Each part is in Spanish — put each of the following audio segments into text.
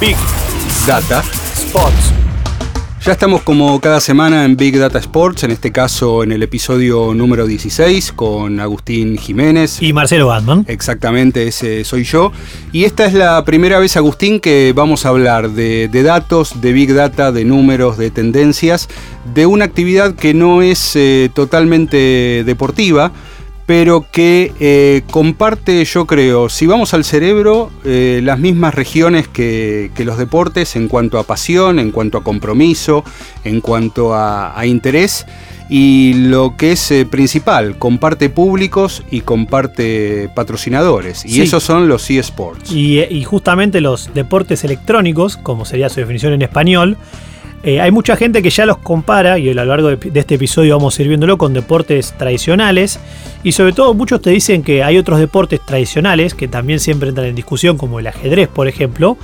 Big, Data Sports. Ya estamos como cada semana en Big Data Sports, en este caso en el episodio número 16 con Agustín Jiménez. Y Marcelo Batman. Exactamente, ese soy yo. Y esta es la primera vez, Agustín, que vamos a hablar de, datos, de Big Data, de números, de tendencias, de una actividad que no es eh, totalmente deportiva pero que eh, comparte, yo creo, si vamos al cerebro, eh, las mismas regiones que, los deportes en cuanto a pasión, en cuanto a compromiso, en cuanto a, interés. Y lo que es eh, principal, comparte públicos y comparte patrocinadores. Y esos son los eSports. Y, y justamente los deportes electrónicos, como sería su definición en español, eh, hay mucha gente que ya los compara, y a lo largo de, este episodio vamos a ir viéndolo, con deportes tradicionales. Y sobre todo muchos te dicen que hay otros deportes tradicionales que también siempre entran en discusión, como el ajedrez, por ejemplo,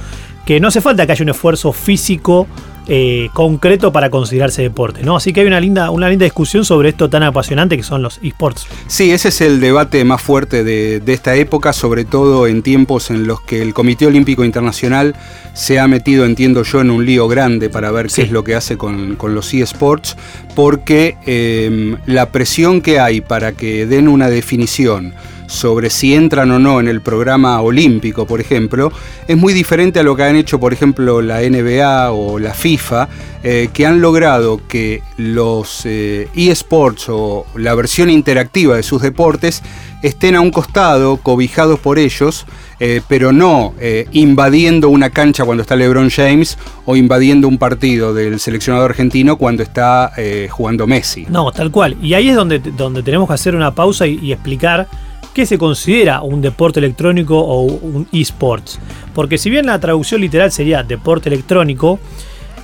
que no hace falta que haya un esfuerzo físico eh, concreto para considerarse deporte, ¿no? Así que hay una linda, una linda discusión sobre esto tan apasionante que son los esports. Sí, ese es el debate más fuerte de, esta época, sobre todo en tiempos en los que el Comité Olímpico Internacional se ha metido, entiendo yo, en un lío grande para ver qué es lo que hace con, los eSports, porque eh, la presión que hay para que den una definición sobre si entran o no en el programa olímpico, por ejemplo, es muy diferente a lo que han hecho, por ejemplo, la NBA o la FIFA, eh, que han logrado que los eh, eSports o la versión interactiva de sus deportes estén a un costado, cobijados por ellos, eh, pero no invadiendo una cancha cuando está LeBron James o invadiendo un partido del seleccionado argentino cuando está jugando Messi. No, tal cual. Y ahí es donde, donde tenemos que hacer una pausa y explicar qué se considera un deporte electrónico o un esports. Porque si bien la traducción literal sería deporte electrónico,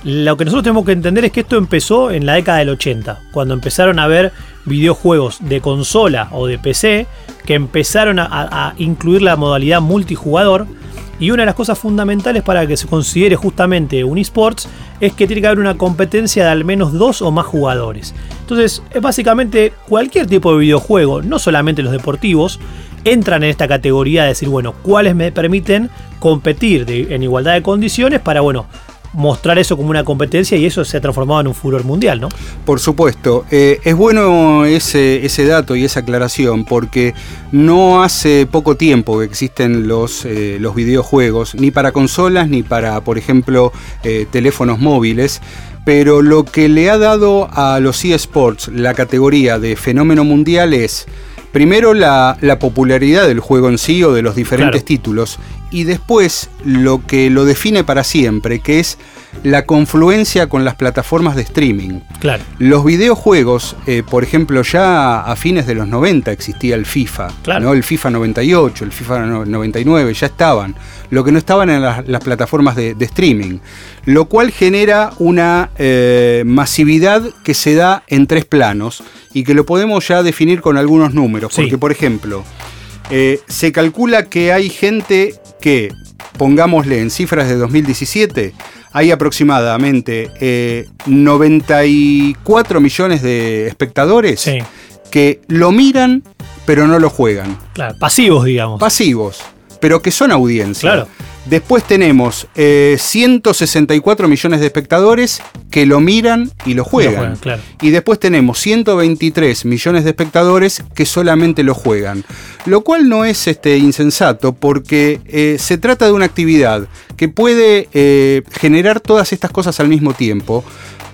lo que nosotros tenemos que entender es que esto empezó en la década del 80, cuando empezaron a ver videojuegos de consola o de PC que empezaron a, incluir la modalidad multijugador. Y una de las cosas fundamentales para que se considere justamente un esports es que tiene que haber una competencia de al menos dos o más jugadores. Entonces, es básicamente cualquier tipo de videojuego, no solamente los deportivos, entran en esta categoría de decir, bueno, cuáles me permiten competir en igualdad de condiciones para, bueno, mostrar eso como una competencia y eso se ha transformado en un furor mundial, ¿no? Por supuesto. Eh, es bueno ese, dato y esa aclaración porque no hace poco tiempo que existen los, eh, videojuegos, ni para consolas ni para, por ejemplo, eh, teléfonos móviles. Pero lo que le ha dado a los eSports la categoría de fenómeno mundial es primero la, popularidad del juego en sí o de los diferentes títulos y después lo que lo define para siempre, que es la confluencia con las plataformas de streaming. Claro. Los videojuegos, eh, por ejemplo, ya a fines de los 90 existía el FIFA, ¿no? el FIFA 98, el FIFA 99, ya estaban. Lo que no estaban en las, plataformas de, streaming, lo cual genera una eh, masividad que se da en tres planos y que lo podemos ya definir con algunos números, porque por ejemplo, eh, se calcula que hay gente que, pongámosle en cifras de 2017, hay aproximadamente 94 eh, millones de espectadores que lo miran pero no lo juegan. Claro, pasivos, digamos. Pasivos, pero que son audiencia. Claro. Después tenemos 164 eh, millones de espectadores que lo miran y lo juegan. Y después tenemos 123 millones de espectadores que solamente lo juegan. Lo cual no es este, insensato porque eh, se trata de una actividad que puede eh, generar todas estas cosas al mismo tiempo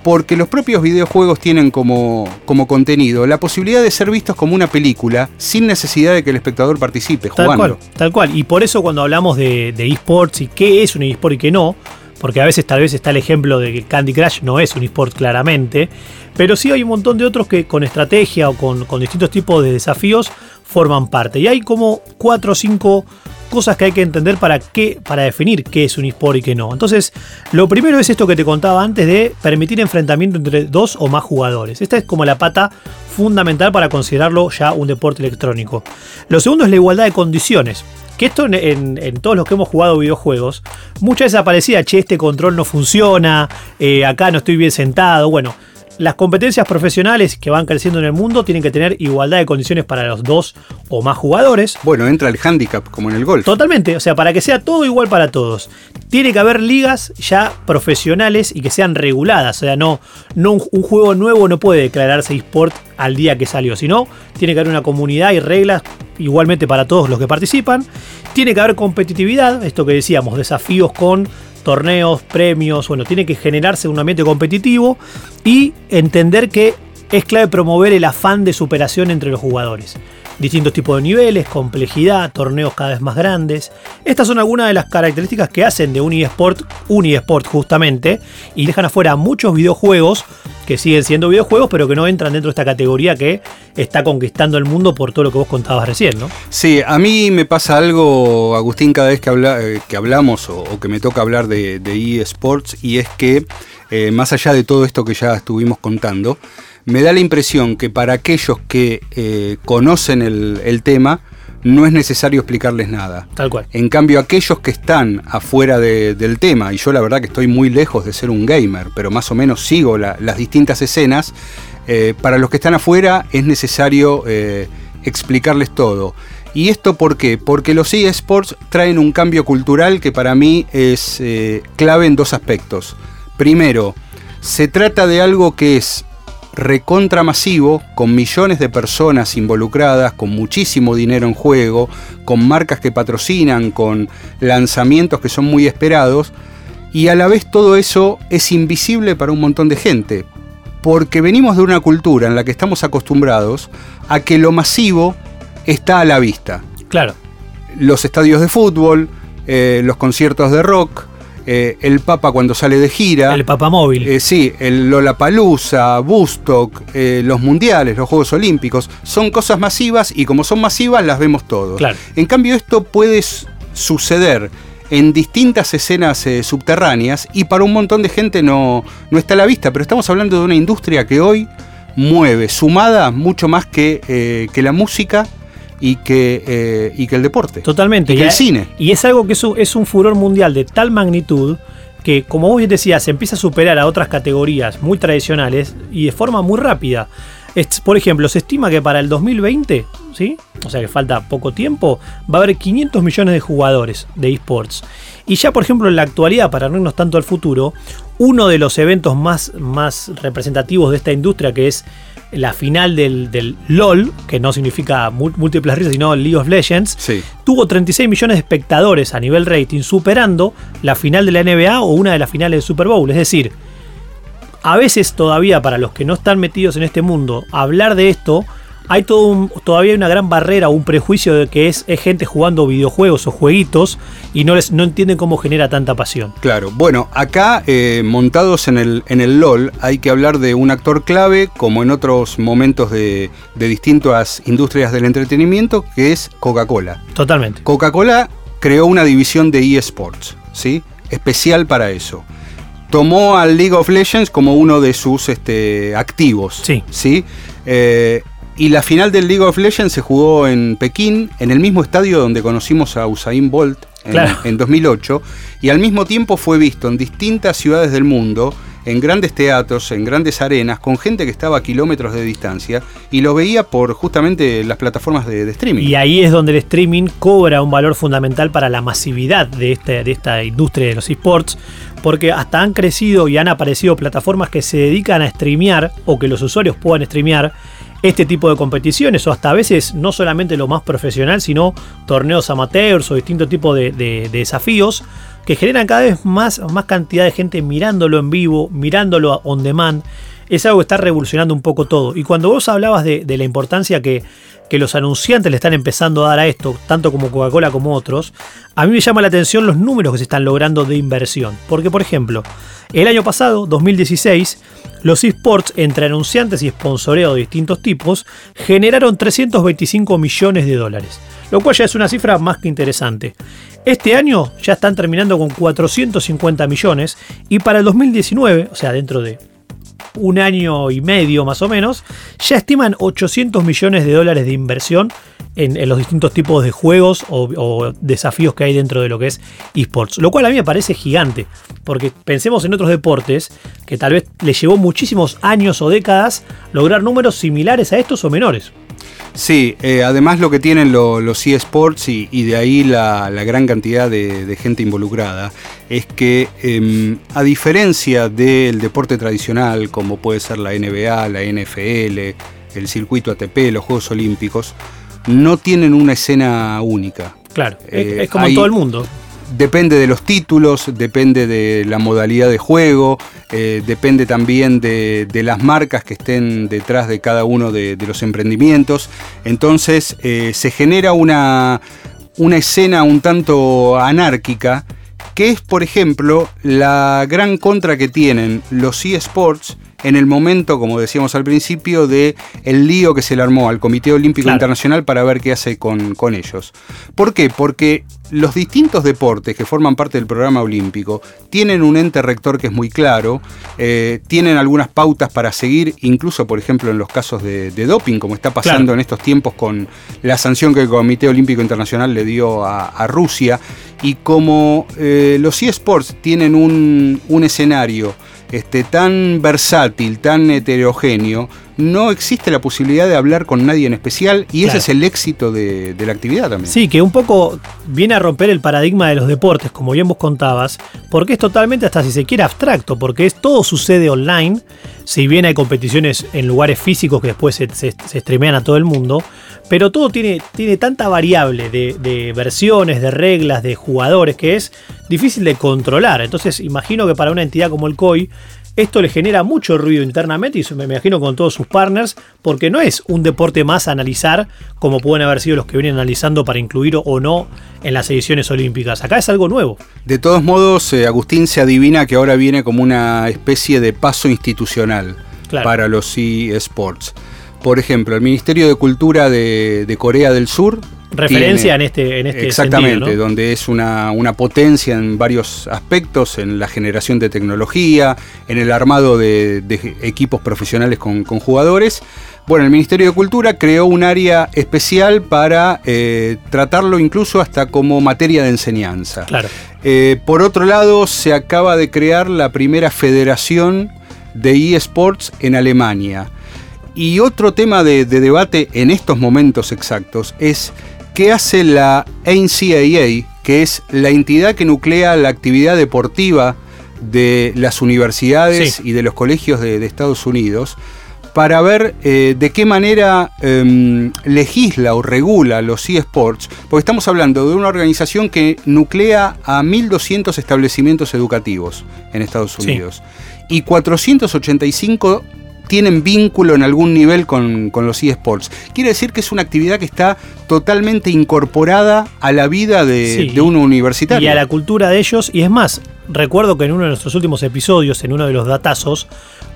porque los propios videojuegos tienen como, como contenido la posibilidad de ser vistos como una película sin necesidad de que el espectador participe jugando. Tal cual, tal cual. Y por eso cuando hablamos de, esports y qué es un eSport y qué no, porque a veces tal vez está el ejemplo de que Candy Crush no es un eSport claramente, pero sí hay un montón de otros que con estrategia o con, distintos tipos de desafíos forman parte. Y hay como cuatro o cinco cosas que hay que entender para, qué, para definir qué es un eSport y qué no. Entonces, lo primero es esto que te contaba antes de permitir enfrentamiento entre dos o más jugadores. Esta es como la pata fundamental para considerarlo ya un deporte electrónico. Lo segundo es la igualdad de condiciones. Que esto en, todos los que hemos jugado videojuegos, muchas veces aparecía, che, este control no funciona, eh, acá no estoy bien sentado. Bueno, las competencias profesionales que van creciendo en el mundo tienen que tener igualdad de condiciones para los dos o más jugadores. Bueno, entra el handicap como en el golf. Totalmente, o sea, para que sea todo igual para todos. Tiene que haber ligas ya profesionales y que sean reguladas. O sea, no, no un, un juego nuevo no puede declararse eSport al día que salió, sino tiene que haber una comunidad y reglas igualmente para todos los que participan. Tiene que haber competitividad, esto que decíamos, desafíos con torneos, premios, bueno, tiene que generarse un ambiente competitivo y entender que es clave promover el afán de superación entre los jugadores. Distintos tipos de niveles, complejidad, torneos cada vez más grandes. Estas son algunas de las características que hacen de un eSport un eSport justamente y dejan afuera muchos videojuegos que siguen siendo videojuegos pero que no entran dentro de esta categoría que está conquistando el mundo por todo lo que vos contabas recién, ¿no? Sí, a mí me pasa algo, Agustín, cada vez que, habla, eh, que hablamos o, que me toca hablar de, de eSports y es que eh, más allá de todo esto que ya estuvimos contando, me da la impresión que para aquellos que eh, conocen el, el, tema, no es necesario explicarles nada. Tal cual. En cambio, aquellos que están afuera de, del tema, y yo la verdad que estoy muy lejos de ser un gamer, pero más o menos sigo la, las distintas escenas, eh, para los que están afuera es necesario eh, explicarles todo. ¿Y esto por qué? Porque los eSports traen un cambio cultural que para mí es eh, clave en dos aspectos. Primero, se trata de algo que es recontramasivo, con millones de personas involucradas, con muchísimo dinero en juego, con marcas que patrocinan, con lanzamientos que son muy esperados, y a la vez todo eso es invisible para un montón de gente, porque venimos de una cultura en la que estamos acostumbrados a que lo masivo está a la vista. Claro. Los estadios de fútbol, eh, los conciertos de rock, eh, el Papa cuando sale de gira. El Papa móvil. Eh, sí, el Lollapalooza, Bustock, eh, los mundiales, los Juegos Olímpicos. Son cosas masivas y como son masivas las vemos todos. Claro. En cambio esto puede suceder en distintas escenas eh, subterráneas y para un montón de gente no, no está a la vista. Pero estamos hablando de una industria que hoy mueve, sumada mucho más que, que la música y que, eh, y que el deporte. Totalmente. Y que el cine. Y es algo que es un, es un furor mundial de tal magnitud que, como vos bien decías, se empieza a superar a otras categorías muy tradicionales y de forma muy rápida. Por ejemplo, se estima que para el 2020, ¿sí? o sea que falta poco tiempo, va a haber 500 millones de jugadores de esports. Y ya, por ejemplo, en la actualidad, para no irnos tanto al futuro, uno de los eventos más, más representativos de esta industria, que es la final del, del LOL, que no significa mú- múltiples risas, sino League of Legends, Sí. tuvo 36 millones de espectadores a nivel rating, superando la final de la NBA o una de las finales del Super Bowl. Es decir, a veces todavía para los que no están metidos en este mundo, hablar de esto, hay todo un- todavía hay una gran barrera o un prejuicio de que es, es gente jugando videojuegos o jueguitos y no, les, no entienden cómo genera tanta pasión. Claro, bueno, acá eh, montados en el, en el LOL hay que hablar de un actor clave, como en otros momentos de, de distintas industrias del entretenimiento, que es Coca-Cola. Totalmente. Coca-Cola creó una división de eSports, ¿sí? Especial para eso. Tomó al League of Legends como uno de sus este, activos. Sí. ¿sí? Eh, y la final del League of Legends se jugó en Pekín, en el mismo estadio donde conocimos a Usain Bolt en, Claro. en 2008. Y al mismo tiempo fue visto en distintas ciudades del mundo, en grandes teatros, en grandes arenas, con gente que estaba a kilómetros de distancia y lo veía por justamente las plataformas de, de streaming. Y ahí es donde el streaming cobra un valor fundamental para la masividad de, este, de esta industria de los esports, porque hasta han crecido y han aparecido plataformas que se dedican a streamear o que los usuarios puedan streamear este tipo de competiciones o hasta a veces no solamente lo más profesional, sino torneos amateurs o distintos tipos de, de- de desafíos que generan cada vez más, más cantidad de gente mirándolo en vivo, mirándolo on demand. Es algo que está revolucionando un poco todo. Y cuando vos hablabas de, la importancia que, que los anunciantes le están empezando a dar a esto, tanto como Coca-Cola como otros, a mí me llama la atención los números que se están logrando de inversión. Porque, por ejemplo, el año pasado, 2016, los esports entre anunciantes y sponsoreo de distintos tipos generaron 325 millones de dólares, lo cual ya es una cifra más que interesante. Este año ya están terminando con 450 millones y para el 2019, o sea, dentro de un año y medio más o menos, ya estiman 800 millones de dólares de inversión en, los distintos tipos de juegos o, desafíos que hay dentro de lo que es esports. Lo cual a mí me parece gigante, porque pensemos en otros deportes que tal vez les llevó muchísimos años o décadas lograr números similares a estos o menores. Sí, eh, además lo que tienen los eSports y, y, de ahí la, gran cantidad de, gente involucrada es que em, a diferencia del deporte tradicional como puede ser la NBA, la NFL, el circuito ATP, los Juegos Olímpicos, no tienen una escena única. Claro, es, eh, como en todo el mundo. Depende de los títulos, depende de la modalidad de juego, eh, depende también de, las marcas que estén detrás de cada uno de, los emprendimientos. Entonces eh, se genera una, una escena un tanto anárquica, que es, por ejemplo, la gran contra que tienen los eSports en el momento, como decíamos al principio, de el lío que se le armó al Comité Olímpico Internacional para ver qué hace con, con, ellos. ¿Por qué? Porque los distintos deportes que forman parte del programa olímpico tienen un ente rector que es muy claro, eh, tienen algunas pautas para seguir, incluso por ejemplo en los casos de, doping, como está pasando en estos tiempos con la sanción que el Comité Olímpico Internacional le dio a, Rusia, y como eh, los eSports tienen un, un escenario este, tan versátil, tan heterogéneo, no existe la posibilidad de hablar con nadie en especial y ese es el éxito de, la actividad también. Sí, que un poco viene a romper el paradigma de los deportes, como bien vos contabas, porque es totalmente hasta si se quiere abstracto, porque es todo sucede online, si bien hay competiciones en lugares físicos que después se, se, streamean a todo el mundo, pero todo tiene, tiene tanta variable de, de versiones, de reglas, de jugadores, que es difícil de controlar. Entonces imagino que para una entidad como el COI, esto le genera mucho ruido internamente y me imagino con todos sus partners, porque no es un deporte más a analizar como pueden haber sido los que vienen analizando para incluir o no en las ediciones olímpicas. Acá es algo nuevo. De todos modos, eh, Agustín se adivina que ahora viene como una especie de paso institucional para los eSports. Por ejemplo, el Ministerio de Cultura de Corea del Sur referencia en este en este exactamente donde es una, potencia en varios aspectos en la generación de tecnología en el armado de, equipos profesionales con, jugadores. Bueno el Ministerio de Cultura creó un área especial para eh, tratarlo incluso hasta como materia de enseñanza. Claro. Eh, por otro lado se acaba de crear la primera federación de eSports en Alemania y otro tema de, debate en estos momentos exactos es ¿Qué hace la NCAA, que es la entidad que nuclea la actividad deportiva de las universidades y de los colegios de, Estados Unidos, para ver eh, de qué manera em, legisla o regula los eSports, porque estamos hablando de una organización que nuclea a 1.200 establecimientos educativos en Estados Unidos y 485 tienen vínculo en algún nivel con, los eSports. Quiere decir que es una actividad que está totalmente incorporada a la vida de, un universitario. Y a la cultura de ellos. Y es más, recuerdo que en uno de nuestros últimos episodios, en uno de los datazos,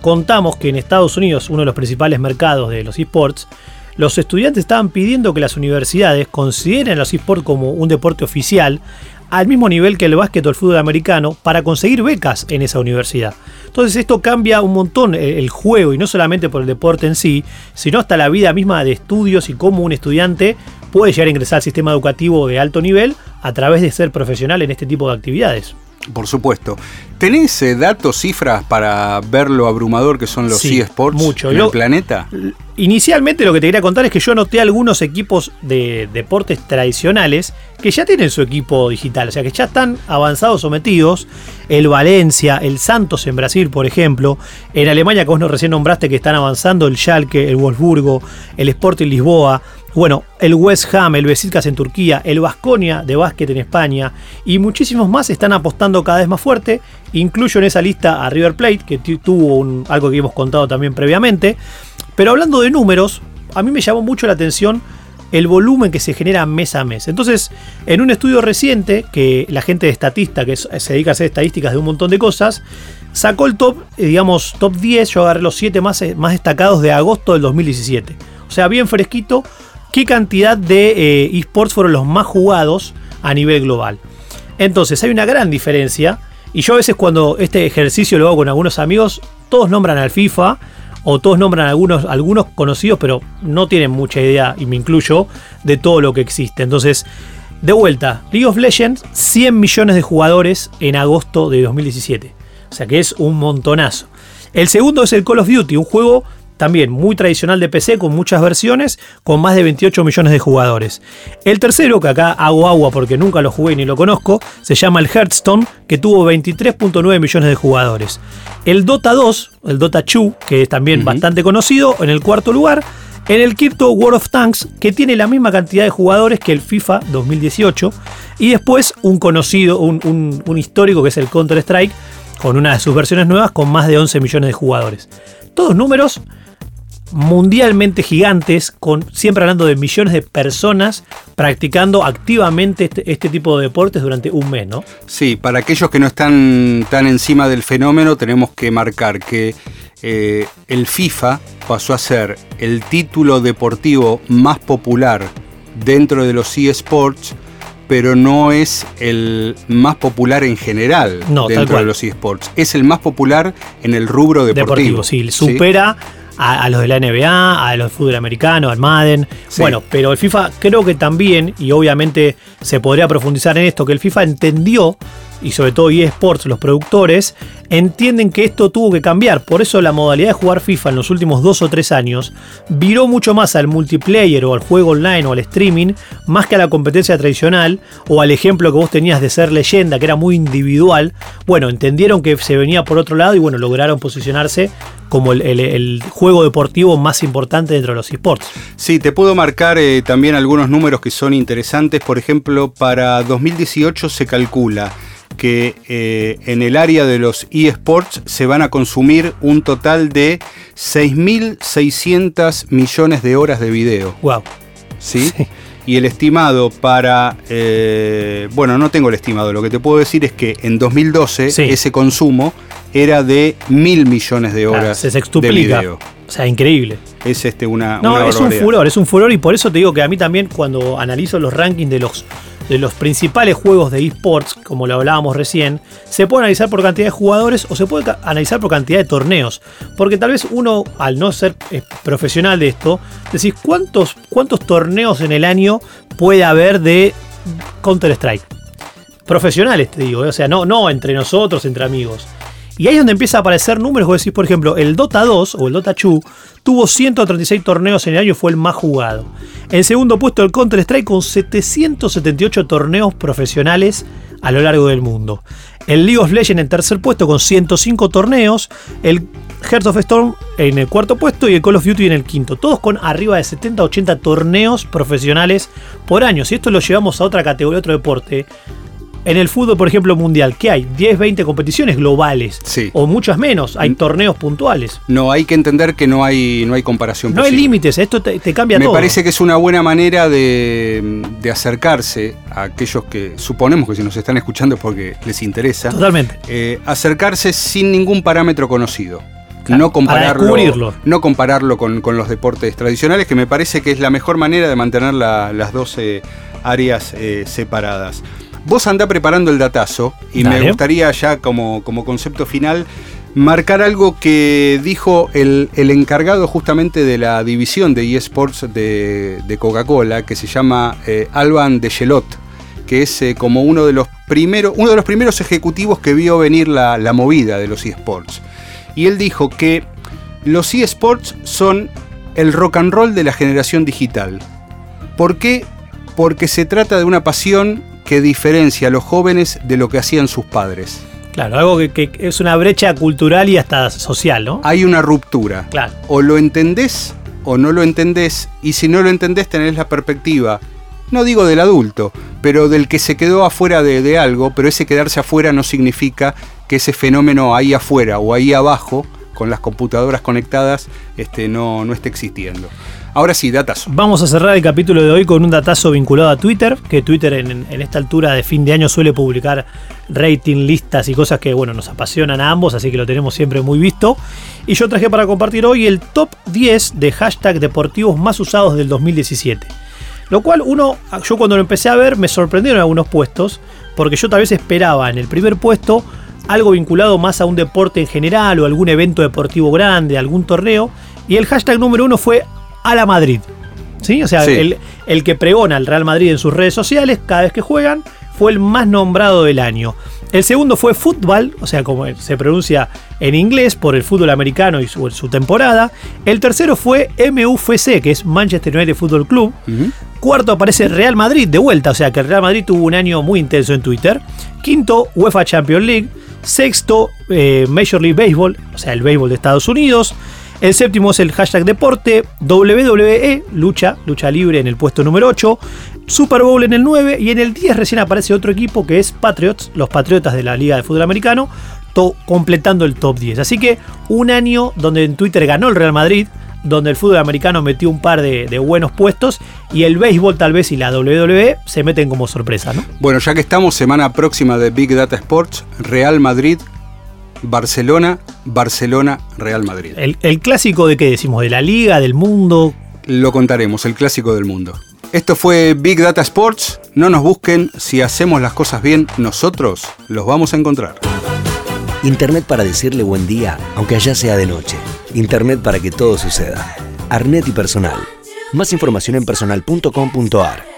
contamos que en Estados Unidos, uno de los principales mercados de los eSports, los estudiantes estaban pidiendo que las universidades consideren los eSports como un deporte oficial al mismo nivel que el básquet o el fútbol americano para conseguir becas en esa universidad. Entonces esto cambia un montón el juego y no solamente por el deporte en sí, sino hasta la vida misma de estudios y cómo un estudiante puede llegar a ingresar al sistema educativo de alto nivel a través de ser profesional en este tipo de actividades. Por supuesto. ¿Tenés eh, datos, cifras para ver lo abrumador que son los eSports mucho. en el planeta? Inicialmente lo que te quería contar es que yo noté algunos equipos de deportes tradicionales que ya tienen su equipo digital, o sea que ya están avanzados sometidos. El Valencia, el Santos en Brasil, por ejemplo. En Alemania, que vos nos recién nombraste que están avanzando el Schalke, el Wolfsburgo, el Sporting Lisboa. Bueno, el West Ham, el Besiktas en Turquía, el Vasconia de básquet en España y muchísimos más están apostando cada vez más fuerte. Incluyo en esa lista a River Plate, que tuvo algo que hemos contado también previamente. Pero hablando de números, a mí me llamó mucho la atención el volumen que se genera mes a mes. Entonces, en un estudio reciente, que la gente de estatista, que se dedica a hacer estadísticas de un montón de cosas, sacó el top, eh, digamos, top 10, yo agarré los 7 más, eh, más destacados de agosto del 2017. O sea, bien fresquito, qué cantidad de eh, esports fueron los más jugados a nivel global. Entonces hay una gran diferencia y yo a veces cuando este ejercicio lo hago con algunos amigos, todos nombran al FIFA o todos nombran algunos, algunos conocidos, pero no tienen mucha idea, y me incluyo, de todo lo que existe. Entonces, de vuelta, League of Legends, 100 millones de jugadores en agosto de 2017. O sea que es un montonazo. El segundo es el Call of Duty, un juego también muy tradicional de PC con muchas versiones, con más de 28 millones de jugadores. El tercero, que acá hago agua porque nunca lo jugué ni lo conozco, se llama el Hearthstone, que tuvo 23.9 millones de jugadores. El Dota 2, el Dota 2, que es también bastante conocido, en el cuarto lugar. En el quinto World of Tanks, que tiene la misma cantidad de jugadores que el FIFA 2018. Y después un conocido, un, un histórico que es el Counter-Strike, con una de sus versiones nuevas con más de 11 millones de jugadores. Todos números mundialmente gigantes, con, siempre hablando de millones de personas practicando activamente este, este, tipo de deportes durante un mes, ¿no? Sí, para aquellos que no están tan encima del fenómeno, tenemos que marcar que eh, el FIFA pasó a ser el título deportivo más popular dentro de los eSports pero no es el más popular en general dentro de los eSports. Es el más popular en el rubro deportivo. deportivo sí, supera a, los de la NBA, a los de fútbol americano, al Madden. Bueno, pero el FIFA creo que también, y obviamente se podría profundizar en esto, que el FIFA entendió y sobre todo eSports, los productores, entienden que esto tuvo que cambiar. Por eso la modalidad de jugar FIFA en los últimos dos o tres años viró mucho más al multiplayer o al juego online o al streaming, más que a la competencia tradicional o al ejemplo que vos tenías de ser leyenda, que era muy individual. Bueno, entendieron que se venía por otro lado y bueno, lograron posicionarse como el, juego deportivo más importante dentro de los esports. Sí, te puedo marcar eh, también algunos números que son interesantes. Por ejemplo, para 2018 se calcula que eh, en el área de los eSports se van a consumir un total de 6.600 millones de horas de video. ¡Wow! ¿Sí? Y el estimado para... Eh, bueno, no tengo el estimado, lo que te puedo decir es que en 2012 ese consumo era de mil millones de horas se de video. O sea, increíble. Es este una. No, es un furor, es un furor y por eso te digo que a mí también cuando analizo los rankings de los de los principales juegos de esports, como lo hablábamos recién, se puede analizar por cantidad de jugadores o se puede analizar por cantidad de torneos. Porque tal vez uno, al no ser eh, profesional de esto, decís, ¿cuántos, ¿cuántos torneos en el año puede haber de Counter-Strike? Profesionales, te digo, eh, o sea, no, no entre nosotros, entre amigos. Y ahí es donde empieza a aparecer números. Vos decís, por ejemplo, el Dota 2 o el Dota 2 tuvo 136 torneos en el año, fue el más jugado. En segundo puesto, el Counter-Strike con 778 torneos profesionales a lo largo del mundo. El League of Legends en tercer puesto con 105 torneos. El Heart of Storm en el cuarto puesto y el Call of Duty en el quinto. Todos con arriba de 70-80 torneos profesionales por año. Si esto lo llevamos a otra categoría, otro deporte, en el fútbol, por ejemplo, mundial, ¿qué hay? 10, 20 competiciones globales. Sí. O muchas menos. Hay torneos puntuales. No, hay que entender que no hay, no hay comparación. No hay límites, esto te, cambia todo. Me parece que es una buena manera de, acercarse a aquellos que suponemos que si nos están escuchando es porque les interesa. Totalmente. Eh, acercarse sin ningún parámetro conocido. no compararlo, no compararlo con, los deportes tradicionales, que me parece que es la mejor manera de mantener las 12 áreas eh, separadas. Vos andá preparando el datazo y me gustaría ya como, como concepto final marcar algo que dijo el, encargado justamente de la división de eSports de, de Coca-Cola, que se llama eh, Alban de Gelot, que es eh, como uno de los primeros, uno de los primeros ejecutivos que vio venir la, la movida de los eSports. Y él dijo que los eSports son el rock and roll de la generación digital. ¿Por qué? Porque se trata de una pasión que diferencia a los jóvenes de lo que hacían sus padres. Claro, algo que, es una brecha cultural y hasta social, ¿no? Hay una ruptura. Claro. O lo entendés o no lo entendés, y si no lo entendés tenés la perspectiva, no digo del adulto, pero del que se quedó afuera de, algo, pero ese quedarse afuera no significa que ese fenómeno ahí afuera o ahí abajo, con las computadoras conectadas, este, no, no esté existiendo. Ahora sí, datazo. Vamos a cerrar el capítulo de hoy con un datazo vinculado a Twitter, que Twitter en, esta altura de fin de año suele publicar rating, listas y cosas que bueno, nos apasionan a ambos, así que lo tenemos siempre muy visto. Y yo traje para compartir hoy el top 10 de hashtag deportivos más usados del 2017. Lo cual uno, yo cuando lo empecé a ver me sorprendieron algunos puestos, porque yo tal vez esperaba en el primer puesto algo vinculado más a un deporte en general o algún evento deportivo grande, algún torneo. Y el hashtag número uno fue a la Madrid. ¿Sí? O sea, El, el que pregona al Real Madrid en sus redes sociales cada vez que juegan fue el más nombrado del año. El segundo fue fútbol, o sea, como se pronuncia en inglés por el fútbol americano y su, temporada. El tercero fue MUFC, que es Manchester United Football Club. Cuarto aparece Real Madrid de vuelta, o sea que el Real Madrid tuvo un año muy intenso en Twitter. Quinto, UEFA Champions League. Sexto, eh, Major League Baseball, o sea, el béisbol de Estados Unidos. El séptimo es el hashtag deporte, WWE, lucha, lucha libre en el puesto número 8, Super Bowl en el 9 y en el 10 recién aparece otro equipo que es Patriots, los Patriotas de la Liga de Fútbol Americano, completando el top 10. Así que un año donde en Twitter ganó el Real Madrid, donde el fútbol americano metió un par de, de, buenos puestos y el béisbol tal vez y la WWE se meten como sorpresa, ¿no? Bueno, ya que estamos semana próxima de Big Data Sports, Real Madrid Barcelona, Barcelona, Real Madrid. El, clásico de qué decimos, de la liga, del mundo. Lo contaremos, el clásico del mundo. Esto fue Big Data Sports. No nos busquen, si hacemos las cosas bien, nosotros los vamos a encontrar. Internet para decirle buen día, aunque allá sea de noche. Internet para que todo suceda. Arnet y personal. Más información en personal.com.ar.